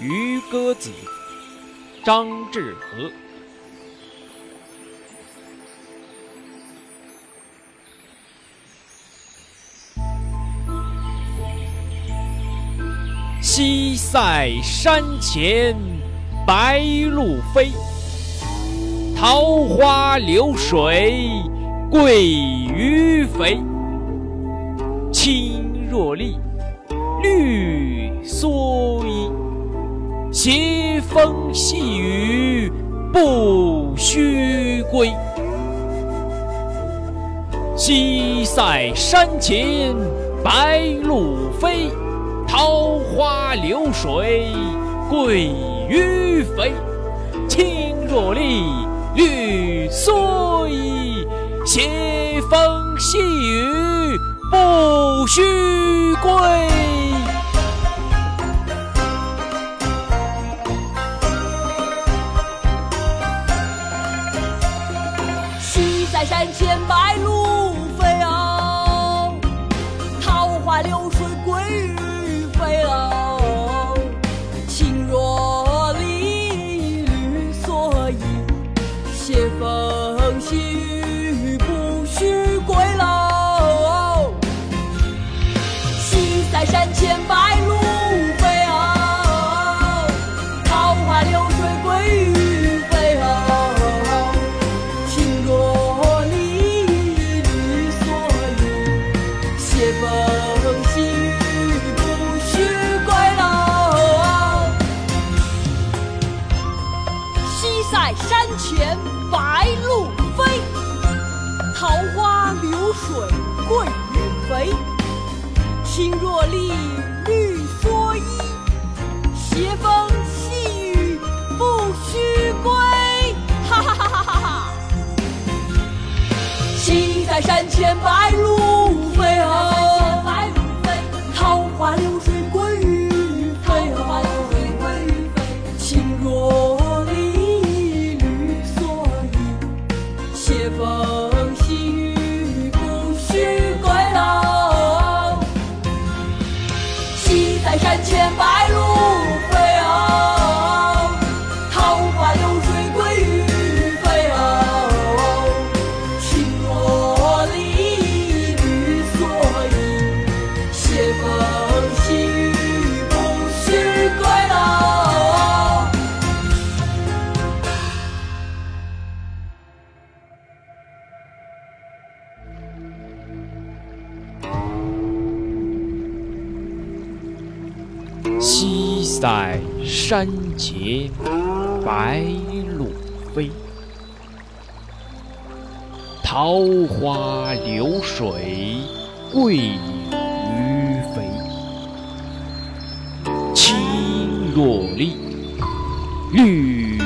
渔歌子，张志和。西塞山前白鹭飞，桃花流水鳜鱼肥。青箬笠，绿蓑，风细雨不须归。西塞山前白鹭飞。桃花流水鳜鱼肥，青箬笠，绿蓑衣，斜风细雨不须归。在山前白鹭飞哦，桃花流水鳜鱼。飞哦，情若离，绿蓑衣，斜风细雨水鳜鱼肥。青箬笠，绿蓑衣，斜风细雨不须归。哈哈哈哈哈哈！西塞山前白鹭飞啊，桃花流水鳜鱼肥啊，青箬笠，绿蓑衣，斜。风千白鹭。西塞山前白鹭飞，桃花流水鳜鱼肥。青箬笠，绿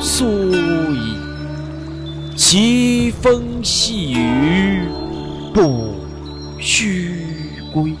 蓑衣，斜风细雨不须归。